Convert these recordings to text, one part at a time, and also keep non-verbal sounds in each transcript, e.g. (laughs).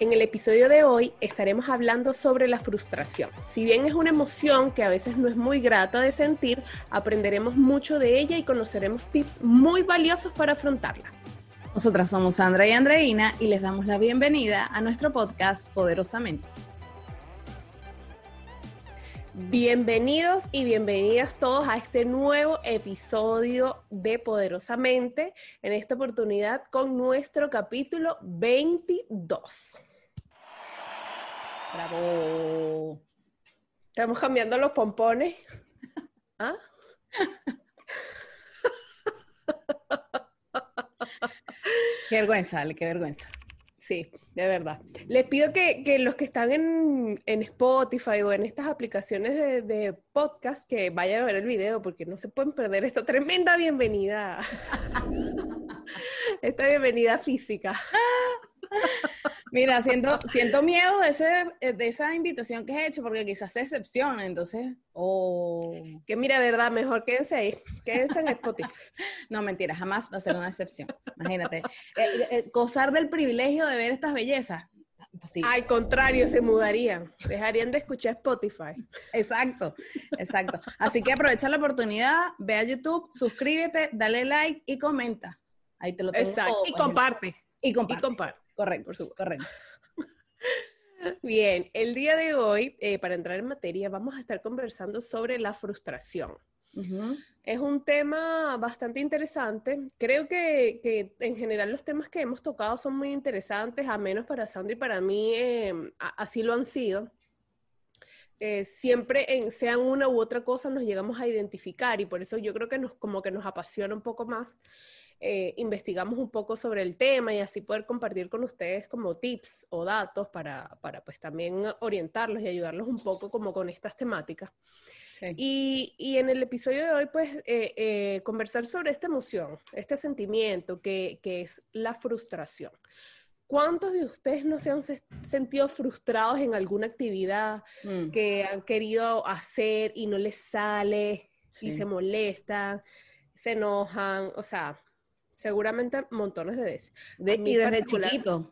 En el episodio de hoy estaremos hablando sobre la frustración. Si bien es una emoción que a veces no es muy grata de sentir, aprenderemos mucho de ella y conoceremos tips muy valiosos para afrontarla. Nosotras somos Sandra y Andreina y les damos la bienvenida a nuestro podcast Poderosamente. Bienvenidos y bienvenidas todos a este nuevo episodio de Poderosamente, en esta oportunidad con nuestro capítulo 22. Bravo. Estamos cambiando los pompones. (laughs) ¿Ah? Qué vergüenza, Ale, qué vergüenza. Sí, de verdad. Les pido que, los que están en, Spotify o en estas aplicaciones de, podcast que vayan a ver el video porque no se pueden perder esta tremenda bienvenida. (laughs) esta bienvenida física. (laughs) Mira, siento, siento miedo de, ese, de esa invitación que he hecho porque quizás se decepciona, entonces, oh. Que mira, verdad, mejor quédense ahí, quédense en Spotify. (laughs) no, mentira, jamás va a ser una excepción. Imagínate, eh, eh, gozar del privilegio de ver estas bellezas. Al contrario, se mudarían, dejarían de escuchar Spotify. Exacto, exacto. Así que aprovecha la oportunidad, ve a YouTube, suscríbete, dale like y comenta. Ahí te lo tengo Exacto. y comparte. Y comparte. Y comparte. Correcto, por supuesto, correcto. (laughs) Bien, el día de hoy, eh, para entrar en materia, vamos a estar conversando sobre la frustración. Es un tema bastante interesante. Creo que, en general los temas que hemos tocado son muy interesantes, a menos para Sandra y para mí em, así lo han sido. Eh, siempre en, sean una u otra cosa nos llegamos a identificar y por eso yo creo que nos como que nos apasiona un poco más eh, investigamos un poco sobre el tema y así poder compartir con ustedes como tips o datos para, para pues también orientarlos y ayudarlos un poco como con estas temáticas. Y, y, en el episodio de hoy, pues, eh, eh, conversar sobre esta emoción, este sentimiento que, que, es la frustración. ¿Cuántos de ustedes no se han sentido frustrados en alguna actividad mm. que han querido hacer y no les sale y se molestan, se enojan? O sea, seguramente montones de veces. y desde chiquito.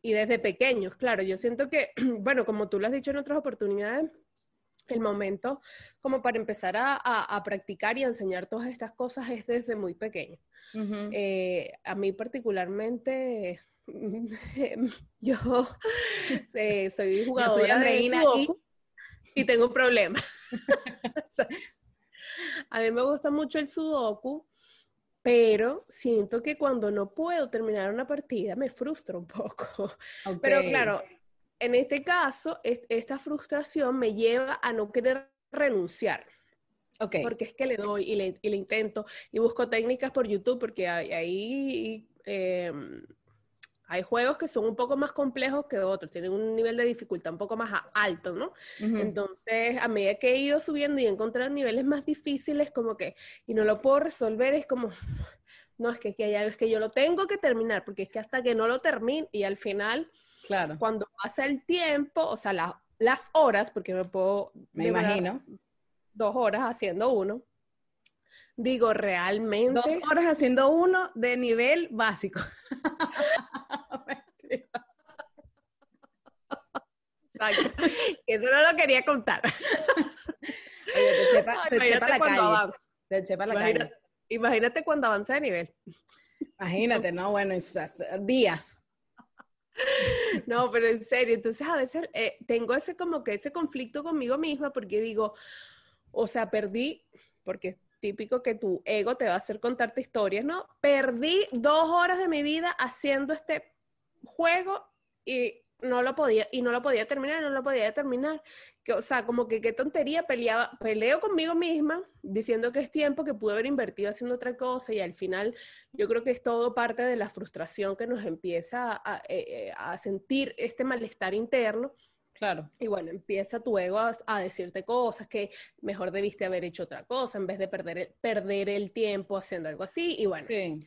y desde pequeños, claro. Yo siento que, (clears throat) bueno, como tú lo has dicho en otras oportunidades, el momento como para empezar a, practicar y a enseñar todas estas cosas es desde muy pequeño. Eh, a mí particularmente, (laughs) (laughs) yo soy jugadora de y, (laughs) y tengo un problema. a mí me gusta mucho el sudoku pero siento que cuando no puedo terminar una partida me frustro un poco. (laughs) Pero claro, en este caso, esta frustración me lleva a no querer renunciar. Okay. Porque es que le doy y le, y le intento y busco técnicas por YouTube porque ahí em, hay juegos que son un poco más complejos que otros, tienen un nivel de dificultad un poco más alto, ¿no? Entonces, a medida que he ido subiendo y he encontrado niveles más difíciles, como que, y no lo puedo resolver, es como, no, es que, que, es que yo lo tengo que terminar, porque es que hasta que no lo termine, y al final, claro. cuando pasa el tiempo, o sea, las horas, porque me puedo... Me imagino. Dos horas haciendo uno. Digo, realmente. Dos horas haciendo uno de nivel básico. (laughs) Eso no lo quería contar. Oye, te chepa, te chepa la calle. Te chepa la imagínate, calle. Imagínate cuando avanza de nivel. Imagínate, no, bueno, días. No, pero en serio, entonces a veces eh, tengo ese como que ese conflicto conmigo misma porque digo, o sea, perdí, porque es típico que tu ego te va a hacer contarte historias, ¿no? Perdí dos horas de mi vida haciendo este juego y no lo podía, y no lo podía terminar, no lo podía terminar. Que, o sea, como que qué tontería, peleaba, peleo conmigo misma diciendo que es tiempo que pude haber invertido haciendo otra cosa y al final yo creo que es todo parte de la frustración que nos empieza a, eh, eh, a sentir este malestar interno. Claro. Y bueno, empieza tu ego a, decirte cosas que mejor debiste haber hecho otra cosa en vez de perder el, perder el tiempo haciendo algo así. Y bueno, sí,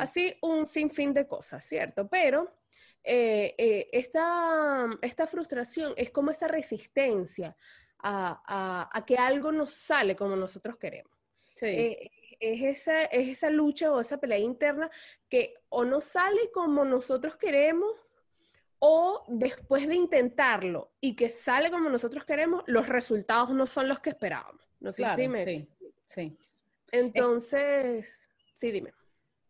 así un sinfín de cosas, ¿cierto? Pero eh, eh, esta, frustración es como esa resistencia a, que algo nos sale como nosotros queremos. Eh, es, esa, es esa lucha o esa pelea interna que o no sale como nosotros queremos o después de intentarlo y que sale como nosotros queremos, los resultados no son los que esperábamos. No sé si me... Sí, sí. Entonces, sí, dime.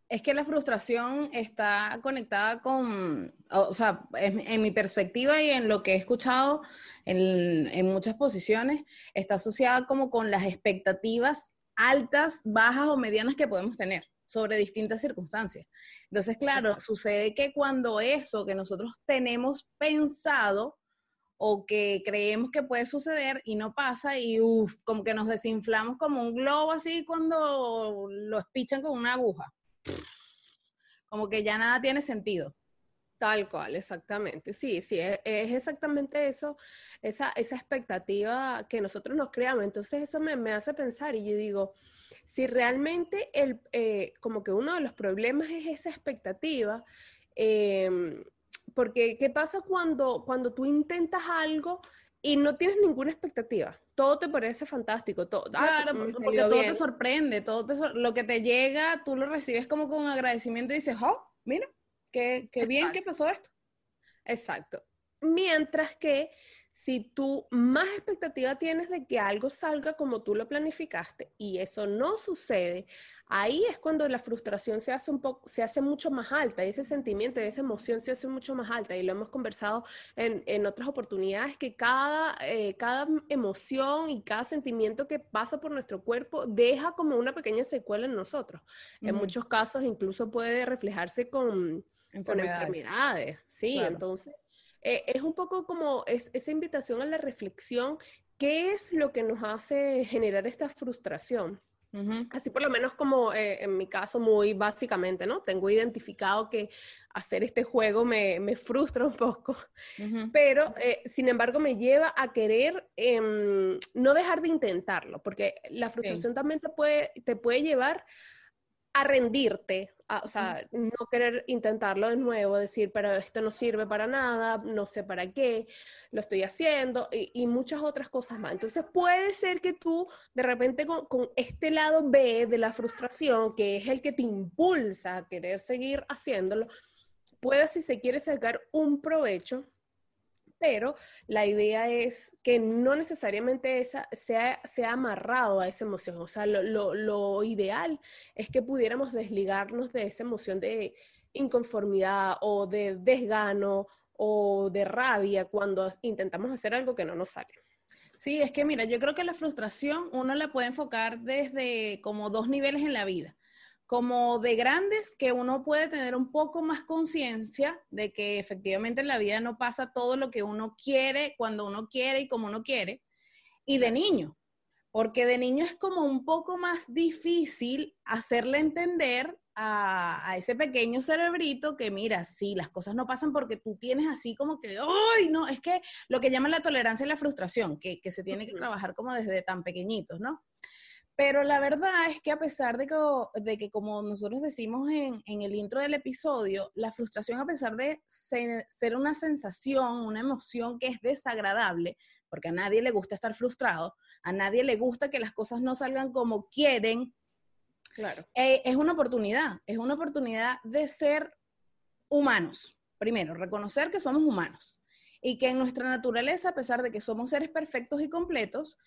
Es que la frustración está conectada con, o sea, en, mi perspectiva y en lo que he escuchado en, en, muchas posiciones, está asociada como con las expectativas altas, bajas o medianas que podemos tener sobre distintas circunstancias. Entonces, claro, sucede que cuando eso que nosotros tenemos pensado o que creemos que puede suceder y no pasa y uff, como que nos desinflamos como un globo así cuando lo espichan con una aguja como que ya nada tiene sentido. Tal cual, exactamente. Sí, sí, es, exactamente eso, esa, esa, expectativa que nosotros nos creamos. Entonces eso me, me hace pensar y yo digo, si realmente el, eh, como que uno de los problemas es esa expectativa, em, porque ¿qué pasa cuando, cuando tú intentas algo y no tienes ninguna expectativa? todo te parece fantástico. Todo, ah, claro, porque todo te sorprende, todo lo que te llega, tú lo recibes como con agradecimiento y dices, oh, mira, qué, qué bien que pasó esto. Exacto. Mientras que si tú más expectativa tienes de que algo salga como tú lo planificaste y eso no sucede, ahí es cuando la frustración se hace un poco, se hace mucho más alta, y ese sentimiento y esa emoción se hace mucho más alta, y lo hemos conversado en, en otras oportunidades, que cada, eh, cada emoción y cada sentimiento que pasa por nuestro cuerpo deja como una pequeña secuela en nosotros. En muchos casos incluso puede reflejarse con enfermedades. Sí, entonces eh, es un poco como esa invitación a la reflexión, ¿qué es lo que nos hace generar esta frustración? Así por lo menos como eh, en mi caso muy básicamente, ¿no? Tengo identificado que hacer este juego me, frustra un poco, pero eh, sin embargo me lleva a querer em, no dejar de intentarlo, porque la frustración también te puede, te puede llevar a rendirte, o sea, no querer intentarlo de nuevo, decir, pero esto no sirve para nada, no sé para qué, lo estoy haciendo y, muchas otras cosas más. Entonces puede ser que tú de repente con, con, este lado B de la frustración, que es el que te impulsa a querer seguir haciéndolo, puedas, si se quiere sacar un provecho pero la idea es que no necesariamente esa sea, sea amarrado a esa emoción. O sea, lo, ideal es que pudiéramos desligarnos de esa emoción de inconformidad o de desgano o de rabia cuando intentamos hacer algo que no nos sale. Sí, es que mira, yo creo que la frustración uno la puede enfocar desde como dos niveles en la vida como de grandes que uno puede tener un poco más conciencia de que efectivamente en la vida no pasa todo lo que uno quiere, cuando uno quiere y como uno quiere, y de niño, porque de niño es como un poco más difícil hacerle entender a, ese pequeño cerebrito que mira, sí, las cosas no pasan porque tú tienes así como que, ¡ay! No, es que lo que llaman la tolerancia y la frustración, que, que se tiene que trabajar como desde tan pequeñitos, ¿no? Pero la verdad es que a pesar de que, de que como nosotros decimos en, en, el intro del episodio, la frustración a pesar de ser una sensación, una emoción que es desagradable, porque a nadie le gusta estar frustrado, a nadie le gusta que las cosas no salgan como quieren, claro. Eh, es una oportunidad, es una oportunidad de ser humanos. Primero, reconocer que somos humanos y que en nuestra naturaleza, a pesar de que somos seres perfectos y completos,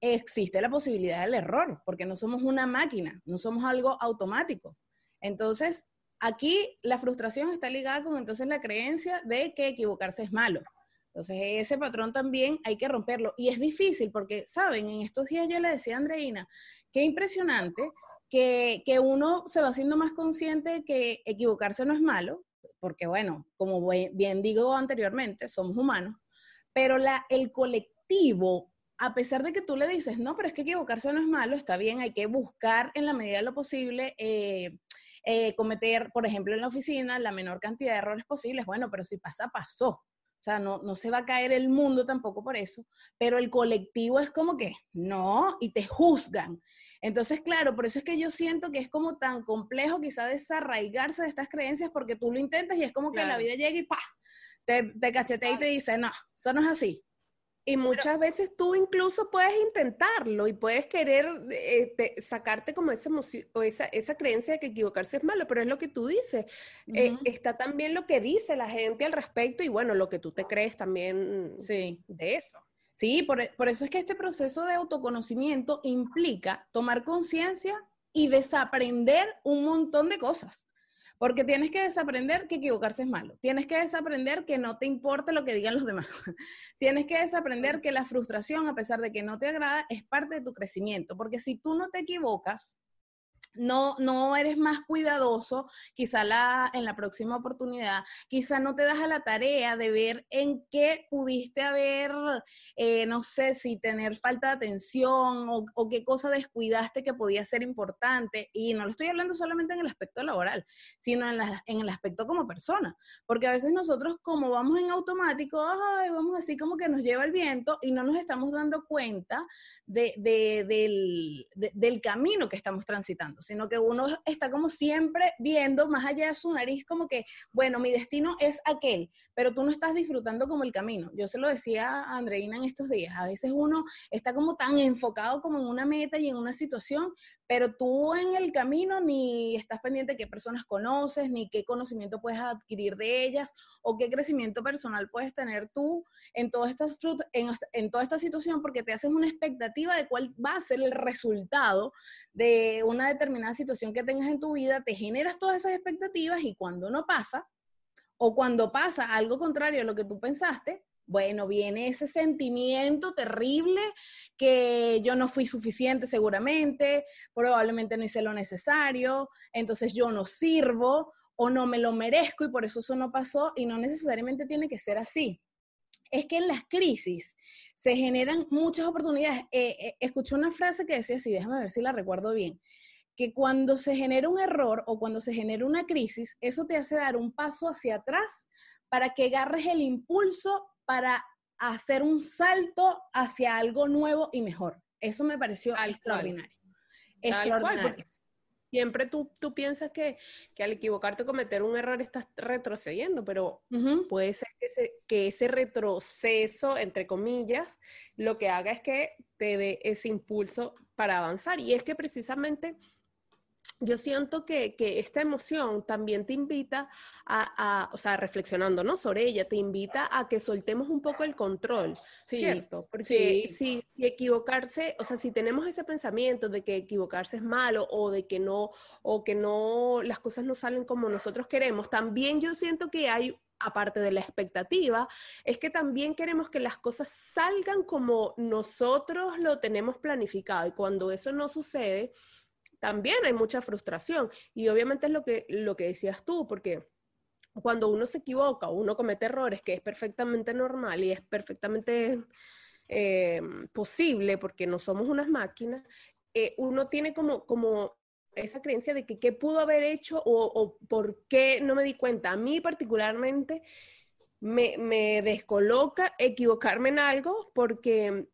existe la posibilidad del error, porque no somos una máquina, no somos algo automático. Entonces, aquí la frustración está ligada con entonces la creencia de que equivocarse es malo. Entonces, ese patrón también hay que romperlo. Y es difícil porque, ¿saben? En estos días yo le decía a Andreina, qué impresionante que, que uno se va haciendo más consciente de que equivocarse no es malo, porque bueno, como bien digo anteriormente, somos humanos, pero la, el colectivo a pesar de que tú le dices, no, pero es que equivocarse no es malo, está bien, hay que buscar en la medida de lo posible eh, eh, cometer, por ejemplo, en la oficina la menor cantidad de errores posibles. Bueno, pero si pasa, pasó. O sea, no, no se va a caer el mundo tampoco por eso, pero el colectivo es como que no, y te juzgan. Entonces, claro, por eso es que yo siento que es como tan complejo quizá desarraigarse de estas creencias porque tú lo intentas y es como que la vida llega y ¡pa! Te, te cachetea y te dice, no, eso no es así Y muchas veces tú incluso puedes intentarlo y puedes querer eh, sacarte como esa, o esa, esa, creencia de que equivocarse es malo, pero es lo que tú dices. Eh, está también lo que dice la gente al respecto y bueno, lo que tú te crees también sí. de eso. Sí, por, por eso es que este proceso de autoconocimiento implica tomar conciencia y desaprender un montón de cosas. Porque tienes que desaprender que equivocarse es malo. Tienes que desaprender que no te importa lo que digan los demás. (laughs) tienes que desaprender que la frustración, a pesar de que no te agrada, es parte de tu crecimiento. Porque si tú no te equivocas, no, no eres más cuidadoso, quizá la, en la próxima oportunidad, quizá no te das a la tarea de ver en qué pudiste haber, eh, no sé, si tener falta de atención o, qué cosa descuidaste que podía ser importante. Y no lo estoy hablando solamente en el aspecto laboral, sino en, el aspecto como persona. Porque a veces nosotros como vamos en automático, vamos así como que nos lleva el viento y no nos estamos dando cuenta de, del, del camino que estamos transitando sino que uno está como siempre viendo más allá de su nariz como que, bueno, mi destino es aquel, pero tú no estás disfrutando como el camino. Yo se lo decía a Andreina en estos días, a veces uno está como tan enfocado como en una meta y en una situación, pero tú en el camino ni estás pendiente de qué personas conoces, ni qué conocimiento puedes adquirir de ellas, o qué crecimiento personal puedes tener tú en, toda esta, en, en toda esta situación, porque te haces una expectativa de cuál va a ser el resultado de una determinada situación que tengas en tu vida, te generas todas esas expectativas y cuando no pasa, o cuando pasa algo contrario a lo que tú pensaste, bueno, viene ese sentimiento terrible que yo no fui suficiente seguramente, probablemente no hice lo necesario, entonces yo no sirvo o no me lo merezco y por eso eso no pasó y no necesariamente tiene que ser así. Es que en las crisis se generan muchas oportunidades. Eh, eh, escuché una frase que decía así, déjame ver si la recuerdo bien, que cuando se genera un error o cuando se genera una crisis, eso te hace dar un paso hacia atrás para que agarres el impulso para hacer un salto hacia algo nuevo y mejor. Eso me pareció extraordinario. extraordinario. siempre tú, tú piensas que, al equivocarte cometer un error estás retrocediendo, pero puede ser que ese, que ese retroceso, entre comillas, lo que haga es que te dé ese impulso para avanzar. Y es que precisamente yo siento que, esta emoción también te invita a, o sea, reflexionando, ¿no? Sobre ella, te invita a que soltemos un poco el control, ¿cierto? Porque Si, equivocarse, o sea, si tenemos ese pensamiento de que equivocarse es malo o de que no, o que no, las cosas no salen como nosotros queremos, también yo siento que hay aparte de la expectativa, es que también queremos que las cosas salgan como nosotros lo tenemos planificado y cuando eso no sucede, también hay mucha frustración. Y obviamente es lo que, lo que decías tú, porque cuando uno se equivoca o uno comete errores, que es perfectamente normal y es perfectamente eh, posible, porque no somos unas máquinas, eh, uno tiene como, como esa creencia de que qué pudo haber hecho o, o, por qué no me di cuenta. A mí particularmente me, me descoloca equivocarme en algo porque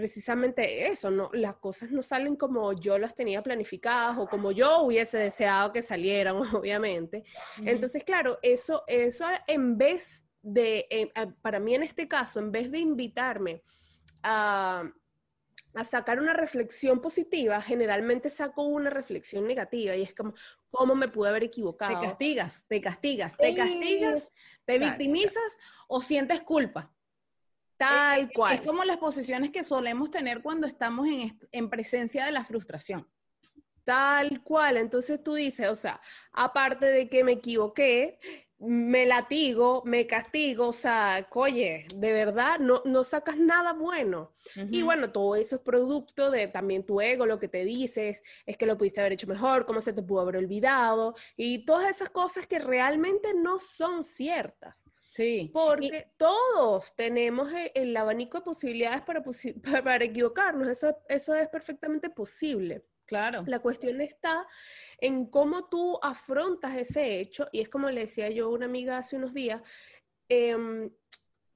precisamente eso, no, las cosas no salen como yo las tenía planificadas o como yo hubiese deseado que salieran, (laughs) obviamente. Entonces, claro, eso, eso en vez de, eh, para mí en este caso, en vez de invitarme a, a sacar una reflexión positiva, generalmente saco una reflexión negativa y es como, ¿cómo me pude haber equivocado? Te castigas, te castigas, te castigas, te victimizas o sientes culpa. Tal cual. Es como las posiciones que solemos tener cuando estamos en, en presencia de la frustración. Tal cual. Entonces tú dices, o sea, aparte de que me equivoqué, me latigo, me castigo, o sea, oye, de verdad, no, no sacas nada bueno. Y bueno, todo eso es producto de también tu ego, lo que te dices, es que lo pudiste haber hecho mejor, cómo se te pudo haber olvidado, y todas esas cosas que realmente no son ciertas. Sí. Porque todos tenemos e, el, abanico de posibilidades (laughs) para, para equivocarnos. Eso, eso es perfectamente posible. Claro. La cuestión está en cómo tú afrontas ese hecho, y es como le decía yo a una amiga hace unos días, em,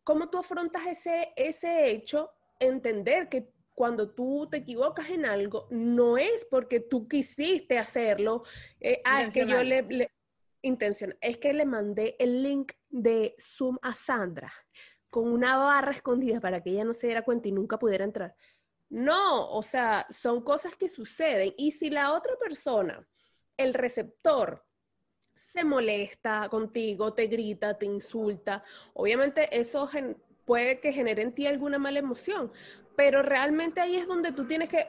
cómo tú afrontas ese, ese hecho, entender que cuando tú te equivocas en algo, no es porque tú quisiste hacerlo, eh, ah, es que yo le, intención, es que le mandé el link de Zoom a Sandra. con una barra escondida para que ella no se diera cuenta y nunca pudiera entrar. No, o sea, son cosas que suceden. Y si la otra persona, el receptor, se molesta contigo, te grita, te insulta, obviamente eso puede que genere en ti alguna mala emoción, pero realmente ahí es donde tú tienes que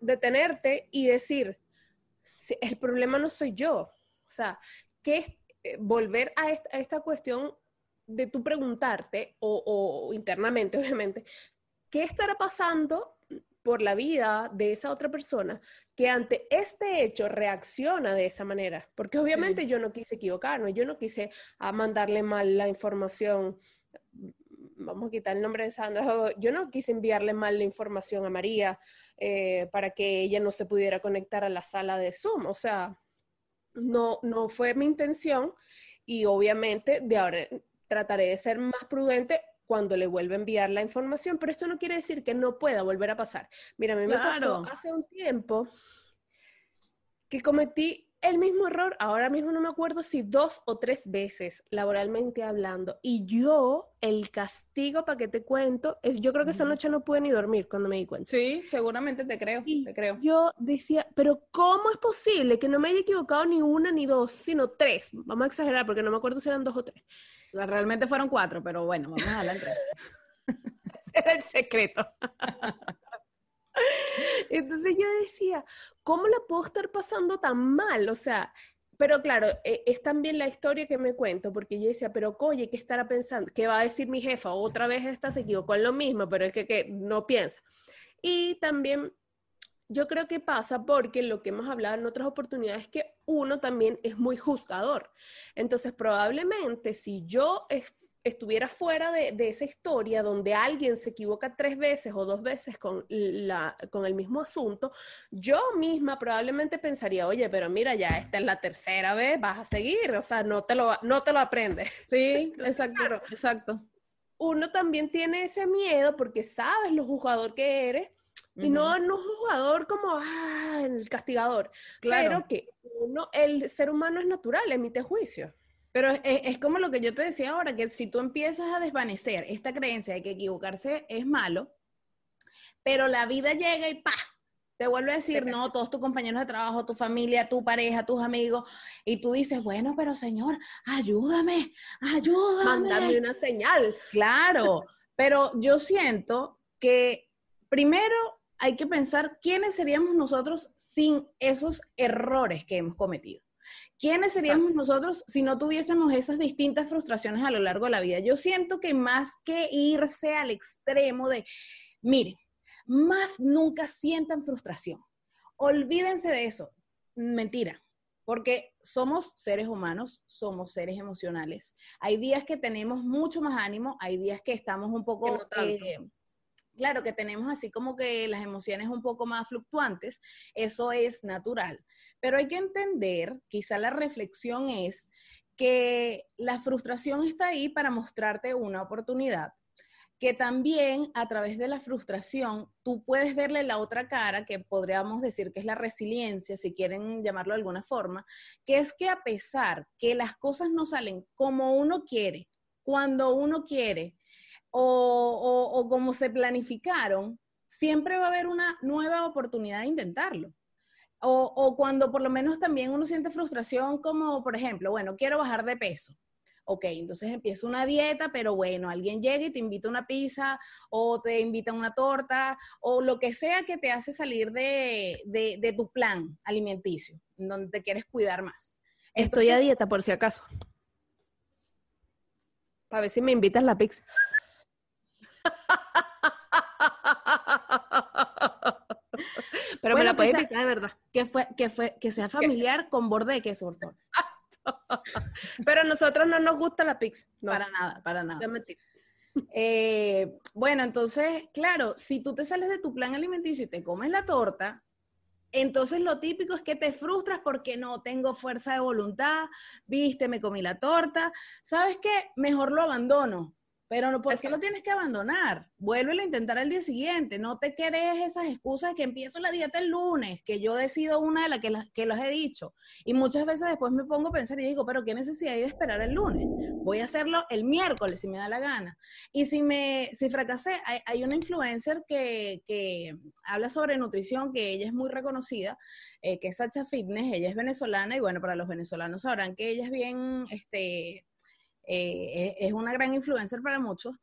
detenerte y decir, el problema no soy yo. O sea, que eh, volver a esta, cuestión de tú preguntarte, o, internamente, (laughs) obviamente, ¿qué estará pasando por la vida de esa otra persona que ante este hecho reacciona de esa manera? Porque obviamente yo no quise equivocarme, yo no quise a ah, mandarle mal la información vamos a quitar el nombre de Sandra, (laughs) yo no quise enviarle mal la información a María eh, para que ella no se pudiera conectar a la sala de Zoom. O sea, no, no fue mi intención y obviamente de ahora trataré de ser más prudente cuando le vuelva a enviar la información, pero esto no quiere decir que no pueda volver a pasar. Mira, a mí me pasó hace un tiempo que cometí el mismo error, ahora mismo no me acuerdo si dos o tres veces laboralmente hablando. Y yo, el castigo para que te cuento, es, yo creo que esa noche no pude ni dormir cuando me di cuenta. Sí, seguramente te creo, y te creo. Yo decía, pero ¿cómo es posible que no me haya equivocado ni una ni dos, sino tres? Vamos a exagerar porque no me acuerdo si eran dos o tres. realmente fueron cuatro, pero bueno, vamos a adelante. (laughs) Era el secreto. (laughs) (laughs) Entonces yo decía, ¿cómo la puedo estar pasando tan mal? O sea, pero claro, e, es también la historia que me cuento, porque yo decía, pero oye, ¿qué estará pensando? ¿Qué va a decir mi jefa? Otra vez esta se equivocó en lo mismo, pero es que, que no piensa. Y también yo creo que pasa porque lo que hemos hablado en otras oportunidades es que uno también es muy juzgador. Entonces, probablemente si yo estuviera fuera de, esa historia donde alguien se equivoca tres veces o dos veces con, la, con el mismo asunto, yo misma probablemente pensaría, oye, pero mira, ya esta es la tercera vez, vas a seguir, o sea, no te lo, no te lo aprendes. (laughs) Sí, exacto, exacto. Uno también tiene ese miedo porque sabes lo jugador que eres y no, no jugador como ah, el castigador, claro. que uno, el ser humano es natural, emite juicio. Pero es, como lo que yo te decía ahora, que si tú empiezas a desvanecer esta creencia de que equivocarse es malo, pero la vida llega y ¡pa! Te vuelve a decir, no, todos tus compañeros de trabajo, tu familia, tu pareja, tus amigos, y tú dices, bueno, pero señor, ayúdame, ayúdame. Mándame una señal. Claro, pero yo siento que primero hay que pensar quiénes seríamos nosotros sin esos errores que hemos cometido. ¿Quiénes seríamos nosotros si no tuviésemos esas distintas frustraciones a lo largo de la vida? Yo siento que más que irse al extremo de, miren, más nunca sientan frustración. Olvídense de eso. Mentira. Porque somos seres humanos, somos seres emocionales. Hay días que tenemos mucho más ánimo, hay días que estamos un poco claro que tenemos así como que las emociones un poco más fluctuantes, eso es natural. Pero hay que entender, quizá la reflexión es que la frustración está ahí para mostrarte una oportunidad que también a través de la frustración tú puedes verle la otra cara, que podríamos decir que es la resiliencia, si quieren llamarlo de alguna forma, que es que a pesar que las cosas no salen como uno quiere, cuando uno quiere, o, como se planificaron, siempre va a haber una nueva oportunidad de intentarlo. O, o, cuando por lo menos también uno siente frustración, como por ejemplo, bueno, quiero bajar de peso. Ok, entonces empiezo una dieta, pero bueno, alguien llega y te invita a una pizza o te invita a una torta o lo que sea que te hace salir de, de, tu plan alimenticio, donde te quieres cuidar más. Estoy a dieta por si acaso. Para ver si me invitas la pizza. Pero me la puedes invitar de verdad. Que, fue, que, fue, que sea familiar con borde de queso, por Pero a nosotros no nos gusta la pizza. Para nada, para nada. Eh, bueno, entonces, claro, si tú te sales de tu plan alimenticio y te comes la torta, entonces lo típico es que te frustras porque no tengo fuerza de voluntad, viste, me comí la torta, ¿sabes qué? Mejor lo abandono pero no, ¿por qué lo tienes que abandonar? Vuélvelo a intentar el día siguiente. No te quedes esas excusas de que empiezo la dieta el lunes, que yo he sido una de las que, que los he dicho. Y muchas veces después me pongo a pensar y digo, pero ¿qué necesidad hay de esperar el lunes? Voy a hacerlo el miércoles si me da la gana. Y si me si fracasé, hay, una influencer que, que, habla sobre nutrición, que ella es muy reconocida, eh, que es Sacha Fitness, ella es venezolana y bueno, para los venezolanos sabrán que ella es bien, este eh, es una gran influencer para muchos,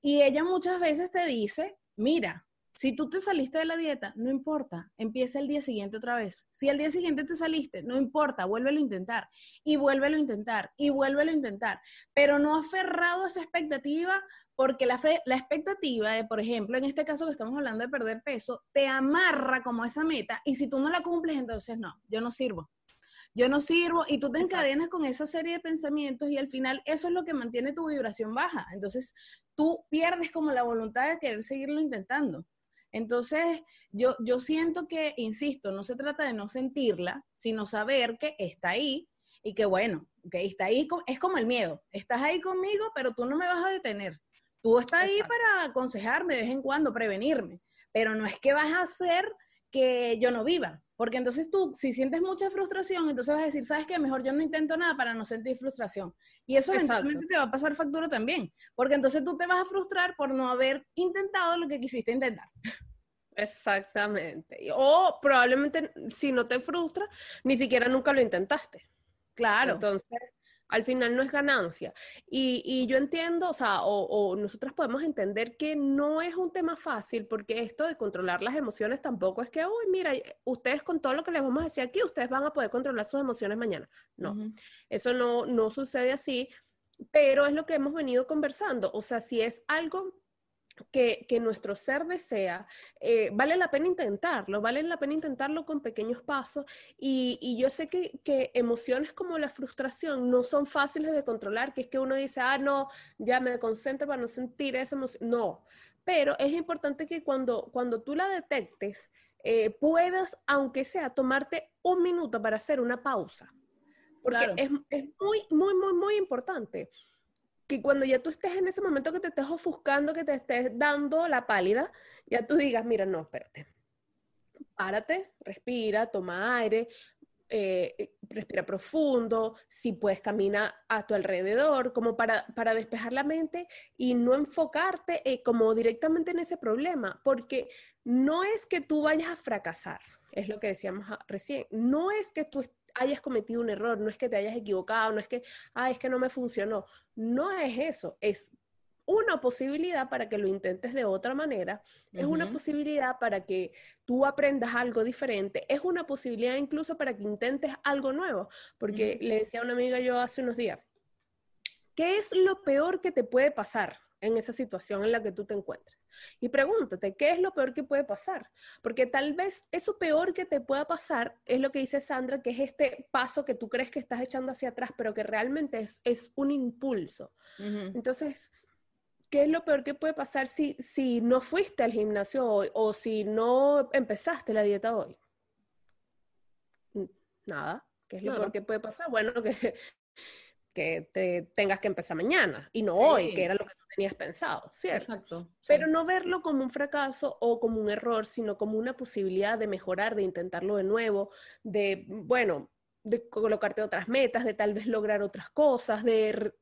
y ella muchas veces te dice, mira, si tú te saliste de la dieta, no importa, empieza el día siguiente otra vez. Si al día siguiente te saliste, no importa, vuélvelo a intentar y vuélvelo a intentar y vuélvelo a intentar, pero no aferrado a esa expectativa porque la, la expectativa de, por ejemplo, en este caso que estamos hablando de perder peso, te amarra como esa meta y si tú no la cumples, entonces no, yo no sirvo yo no sirvo, y tú te encadenas con esa serie de pensamientos y al final eso es lo que mantiene tu vibración baja. Entonces tú pierdes como la voluntad de querer seguirlo intentando. Entonces, yo, yo siento que, insisto, no se trata de no sentirla, sino saber que está ahí y que, bueno, que está ahí, es como el miedo. Estás ahí conmigo, pero tú no me vas a detener. Tú estás ahí para aconsejarme de vez en cuando, prevenirme, pero no es que vas a hacer que yo no viva. Porque entonces tú, si sientes mucha frustración, entonces vas a decir, ¿sabes qué? Mejor yo no intento nada para no sentir frustración. Y eso eventualmente te va a pasar factura también. Porque entonces tú te vas a frustrar por no haber intentado lo que quisiste intentar. Exactamente. O probablemente si no te frustra, ni siquiera nunca lo intentaste. Claro. Entonces, al final no es ganancia. Y, yo entiendo, o sea, o, nosotros podemos entender que no es un tema fácil, porque esto de controlar las emociones tampoco es que, uy, mira, ustedes con todo lo que les vamos a decir aquí, ustedes van a poder controlar sus emociones mañana. No, eso no, no sucede así, pero es lo que hemos venido conversando. O sea, si es algo que, nuestro ser desea, eh, vale la pena intentarlo, vale la pena intentarlo con pequeños pasos y, yo sé que, emociones como la frustración no son fáciles de controlar, que es que uno dice, ah, no, ya me concentro para no sentir esa emoción, no, pero es importante que cuando, cuando tú la detectes, eh, puedas, aunque sea, tomarte un minuto para hacer una pausa, porque es, es muy, muy, muy, muy importante que cuando ya tú estés en ese momento que te estés ofuscando, que te estés dando la pálida, ya tú digas, mira, no, espérate. Párate, respira, toma aire, eh, respira profundo, si puedes camina a tu alrededor, como para, para despejar la mente y no enfocarte eh, como directamente en ese problema, porque no es que tú vayas a fracasar, es lo que decíamos recién, no es que tú hayas cometido un error, no es que te hayas equivocado, no es que, ah, es que no me funcionó. No es eso, es una posibilidad para que lo intentes de otra manera, es una posibilidad para que tú aprendas algo diferente, es una posibilidad incluso para que intentes algo nuevo, porque le decía a una amiga yo hace unos días, ¿qué es lo peor que te puede pasar en esa situación en la que tú te encuentres? Y pregúntate, ¿qué es lo peor que puede pasar? Porque tal vez eso peor que te pueda pasar es lo que dice Sandra, que es este paso que tú crees que estás echando hacia atrás, pero que realmente es, es un impulso. Entonces, ¿qué es lo peor que puede pasar si, si no fuiste al gimnasio hoy o si no empezaste la dieta hoy? Nada. ¿Qué es lo peor que puede pasar? Bueno, (laughs) que que te tengas que empezar mañana y no hoy, que era lo que tú tenías pensado, ¿cierto? Exacto. Pero no verlo como un fracaso o como un error, sino como una posibilidad de mejorar, de intentarlo de nuevo, de, bueno, de colocarte otras metas, de tal vez lograr otras cosas, de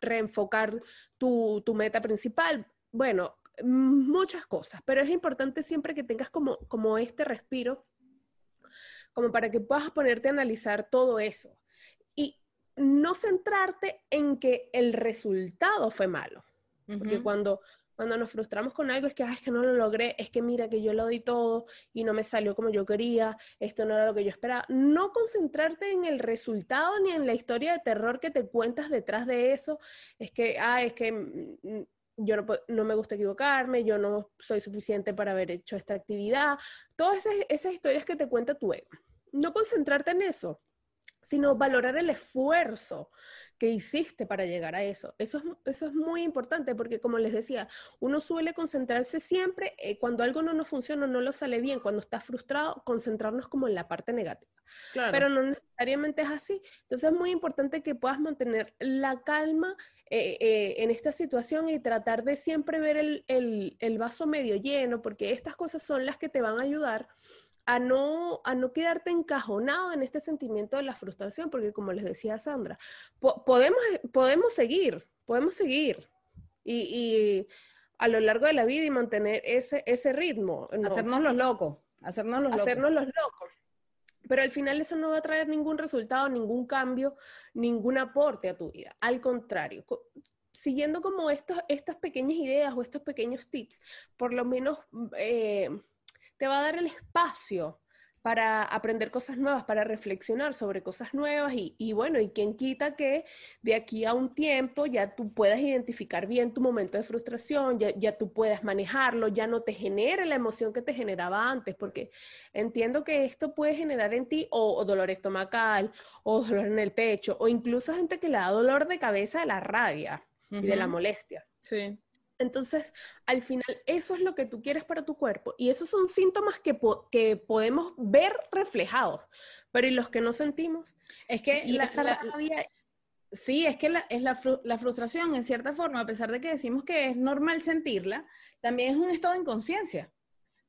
reenfocar tu, tu meta principal. Bueno, muchas cosas, pero es importante siempre que tengas como, como este respiro, como para que puedas ponerte a analizar todo eso no centrarte en que el resultado fue malo. Porque cuando, cuando nos frustramos con algo es que, es que no lo logré, es que mira que yo lo di todo y no me salió como yo quería, esto no era lo que yo esperaba. No concentrarte en el resultado ni en la historia de terror que te cuentas detrás de eso. Es que, ah, es que mm, yo no, me gusta equivocarme, yo no soy suficiente para haber hecho esta actividad. Todas esas, esas historias que te cuenta tu ego. No concentrarte en eso sino valorar el esfuerzo ¿Qué hiciste para llegar a eso? Eso es, eso es muy importante porque, como les decía, uno suele concentrarse siempre eh, cuando algo no nos funciona, no lo sale bien, cuando está frustrado, concentrarnos como en la parte negativa. Pero no necesariamente es así. Entonces es muy importante que puedas mantener la calma eh, eh, en esta situación y tratar de siempre ver el, el, el vaso medio lleno, porque estas cosas son las que te van a ayudar a no, a no quedarte encajonado en este sentimiento de la frustración, porque como les decía Sandra, podemos, podemos seguir, podemos seguir y, a lo largo de la vida y mantener ese, ese ritmo. Hacernos los locos, hacernos los hacernos los locos. Pero al final eso no va a traer ningún resultado, ningún cambio, ningún aporte a tu vida. Al contrario, siguiendo como estos, estas pequeñas ideas o estos pequeños tips, por lo menos eh, te va a dar el espacio para aprender cosas nuevas, para reflexionar sobre cosas nuevas y, bueno, y quien quita que de aquí a un tiempo ya tú puedas identificar bien tu momento de frustración, ya, ya tú puedas manejarlo, ya no te genere la emoción que te generaba antes, porque entiendo que esto puede generar en ti o, dolor estomacal o dolor en el pecho o incluso gente que le da dolor de cabeza de la rabia y de la molestia. Sí. Entonces, al final, eso es lo que tú quieres para tu cuerpo y esos son síntomas que, que podemos ver reflejados, pero ¿y los que no sentimos? Es que la, Sí, es que la, es la, la, frustración, en cierta forma, a pesar de que decimos que es normal sentirla, también es un estado de inconsciencia.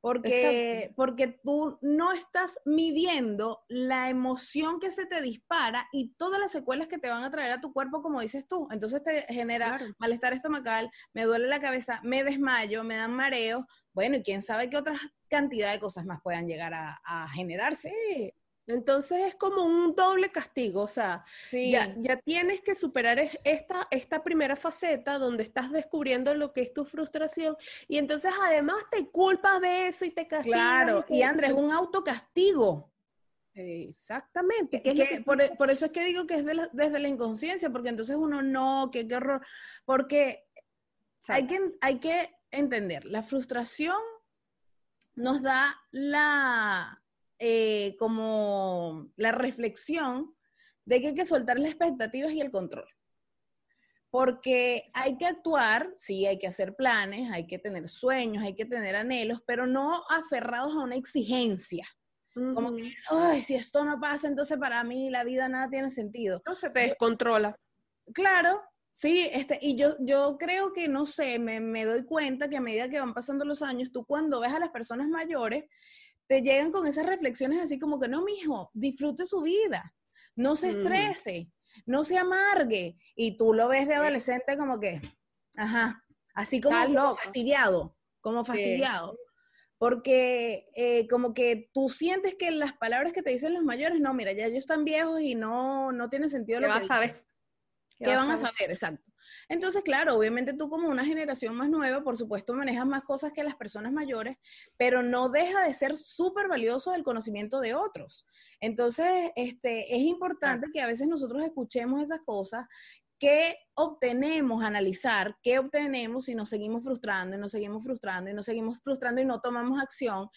Porque, porque tú no estás midiendo la emoción que se te dispara y todas las secuelas que te van a traer a tu cuerpo, como dices tú. Entonces te genera malestar estomacal, me duele la cabeza, me desmayo, me dan mareos. Bueno, y quién sabe qué otra cantidad de cosas más puedan llegar a, a generarse. Sí. Entonces es como un doble castigo, o sea, ya, ya, tienes que superar esta, esta primera faceta donde estás descubriendo lo que es tu frustración y entonces además te culpas de eso y te castigas. Claro, y, Andrés, es un autocastigo. Exactamente. por, eso es que digo que es desde la inconsciencia, porque entonces uno no, que qué horror, porque hay que, hay que entender, la frustración nos da la eh, como la reflexión de que hay que soltar las expectativas y el control. Porque hay que actuar, sí, hay que hacer planes, hay que tener sueños, hay que tener anhelos, pero no aferrados a una exigencia. Como que, ay, si esto no pasa, entonces para mí la vida nada tiene sentido. No se te descontrola. Claro, sí, este, y yo, yo creo que, no sé, me, me doy cuenta que a medida que van pasando los años, tú cuando ves a las personas mayores, te llegan con esas reflexiones así como que no, mijo, disfrute su vida, no se estrese, no se amargue. Y tú lo ves de adolescente como que, ajá, así como, fastidiado, como fastidiado. Porque eh, como que tú sientes que las palabras que te dicen los mayores, no, mira, ya ellos están viejos y no, no tiene sentido lo que... Vas a ver? ¿Qué, van a saber? Exacto. Entonces, claro, obviamente tú como una generación más nueva, por supuesto, manejas más cosas que las personas mayores, pero no deja de ser súper valioso el conocimiento de otros. Entonces, este, es importante que a veces nosotros escuchemos esas cosas, ¿Qué obtenemos analizar? ¿Qué obtenemos si nos seguimos frustrando y nos seguimos frustrando y nos seguimos frustrando y no tomamos acción?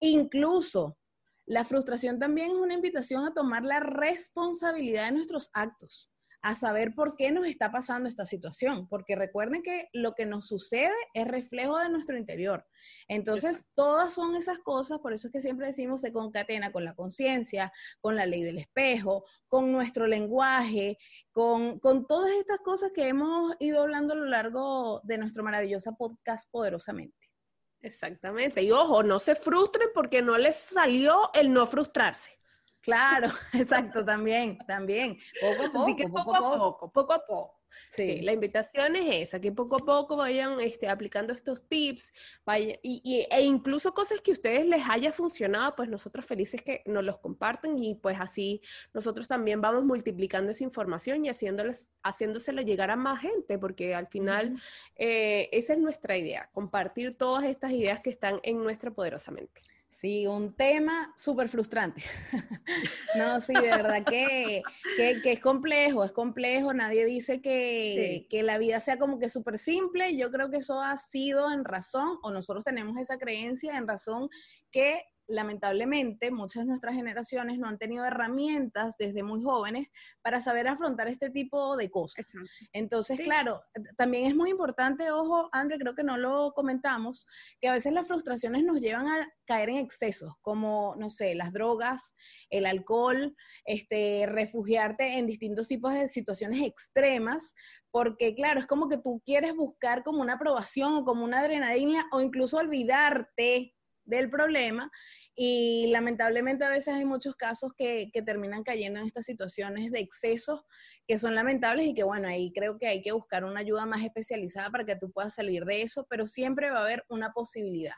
Incluso la frustración también es una invitación a tomar la responsabilidad de nuestros actos a saber por qué nos está pasando esta situación, porque recuerden que lo que nos sucede es reflejo de nuestro interior. Entonces, todas son esas cosas, por eso es que siempre decimos se concatena con la conciencia, con la ley del espejo, con nuestro lenguaje, con, con todas estas cosas que hemos ido hablando a lo largo de nuestro maravilloso podcast poderosamente. Exactamente. Y ojo, no se frustren porque no les salió el no frustrarse. Claro, (laughs) exacto, también, también. Poco a poco, poco, poco, a poco, poco a poco. Sí. la invitación es esa, que poco a poco vayan este, aplicando estos tips, vaya, y, e incluso cosas que a ustedes les haya funcionado, pues nosotros felices que nos los comparten y pues así nosotros también vamos multiplicando esa información y haciéndoles, haciéndoselo llegar a más gente, porque al final eh, esa es nuestra idea, compartir todas estas ideas que están en nuestra poderosamente. Sí, un tema súper frustrante. (laughs) no, sí, de verdad que, es complejo, es complejo. Nadie dice que, que la vida sea como que súper simple. Yo creo que eso ha sido en razón, o nosotros tenemos esa creencia en razón que lamentablemente muchas de nuestras generaciones no han tenido herramientas desde muy jóvenes para saber afrontar este tipo de cosas. Entonces, claro, también es muy importante, ojo, André, creo que no lo comentamos, que a veces las frustraciones nos llevan a caer en excesos, como, no sé, las drogas, el alcohol, este, refugiarte en distintos tipos de situaciones extremas, porque claro, es como que tú quieres buscar como una aprobación o como una adrenalina o incluso olvidarte del problema y lamentablemente a veces hay muchos casos que, que, terminan cayendo en estas situaciones de excesos que son lamentables y que bueno, ahí creo que hay que buscar una ayuda más especializada para que tú puedas salir de eso, pero siempre va a haber una posibilidad.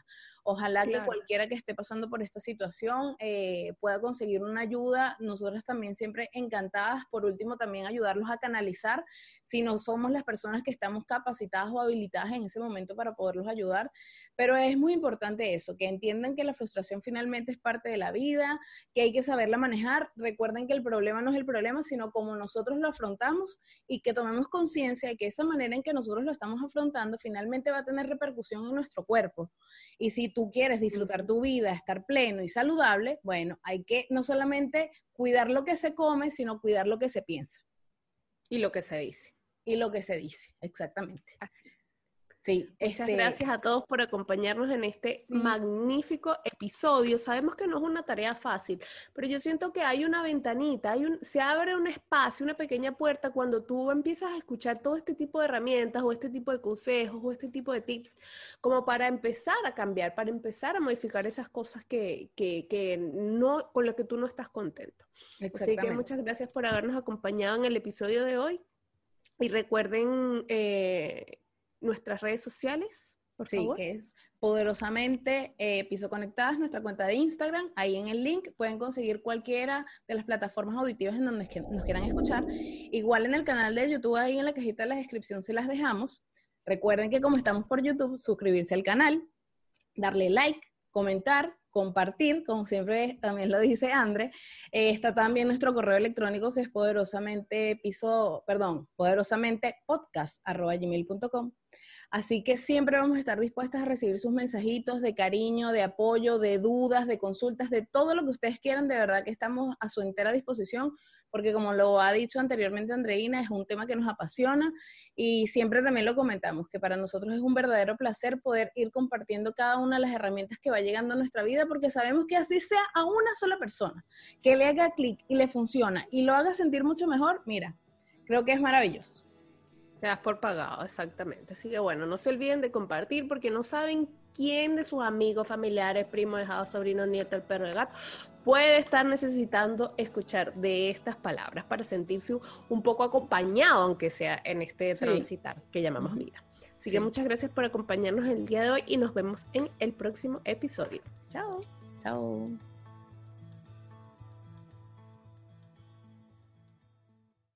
Ojalá que cualquiera que esté pasando por esta situación eh, pueda conseguir una ayuda. Nosotras también siempre encantadas, por último, también ayudarlos a canalizar si no somos las personas que estamos capacitadas o habilitadas en ese momento para poderlos ayudar. Pero es muy importante eso, que entiendan que la frustración es parte de la vida, que hay que saberla manejar. Recuerden que el problema no es el problema, sino cómo nosotros lo afrontamos y que tomemos conciencia de que esa manera en que nosotros lo estamos afrontando finalmente va a tener repercusión en nuestro cuerpo. Y si tú quieres disfrutar tu vida, estar pleno y saludable, bueno, hay que no solamente cuidar lo que se come, sino cuidar lo que se piensa. Y lo que se dice. Y lo que se dice, exactamente. Así Sí, Muchas este gracias a todos por acompañarnos en este magnífico episodio. Sabemos que no es una tarea fácil, pero yo siento que hay una ventanita, hay un, se abre un espacio, una pequeña puerta cuando tú empiezas a escuchar todo este tipo de herramientas o este tipo de consejos o este tipo de tips, como para empezar a cambiar, para empezar a modificar esas cosas que, que, que no, con las que tú no estás contento. Así que muchas gracias por habernos acompañado en el episodio de hoy. Y recuerden eh, nuestras redes sociales, por sí, que es poderosamente eh, Piso Conectadas, nuestra cuenta de Instagram. Ahí en el link pueden conseguir cualquiera de las plataformas auditivas en donde nos quieran escuchar. Igual en el canal de YouTube, ahí en la cajita de la descripción se las dejamos. Recuerden que como estamos por YouTube, suscribirse al canal, darle like, comentar, compartir, como siempre también lo dice Andre. Eh, está también nuestro correo electrónico que es poderosamente piso, perdón, poderosamente podcast gmail.com. Así que siempre vamos a estar dispuestas a recibir sus mensajitos de cariño, de apoyo, de dudas, de consultas, de todo lo que ustedes quieran. De verdad que estamos a su entera disposición porque como lo ha dicho anteriormente Andreina, es un tema que nos apasiona y siempre también lo comentamos, que para nosotros es un verdadero placer poder ir compartiendo cada una de las herramientas que va llegando a nuestra vida, porque sabemos que así sea a una sola persona, que le haga clic y le funciona y lo haga sentir mucho mejor, mira, creo que es maravilloso. Te das por pagado, exactamente. Así que bueno, no se olviden de compartir porque no saben quién de sus amigos, familiares, primos, dejados, sobrinos, nietos, el perro, el gato, puede estar necesitando escuchar de estas palabras para sentirse un poco acompañado, aunque sea en este transitar que llamamos vida. Así que muchas gracias por acompañarnos el día de hoy y nos vemos en el próximo episodio. Chao. Chao.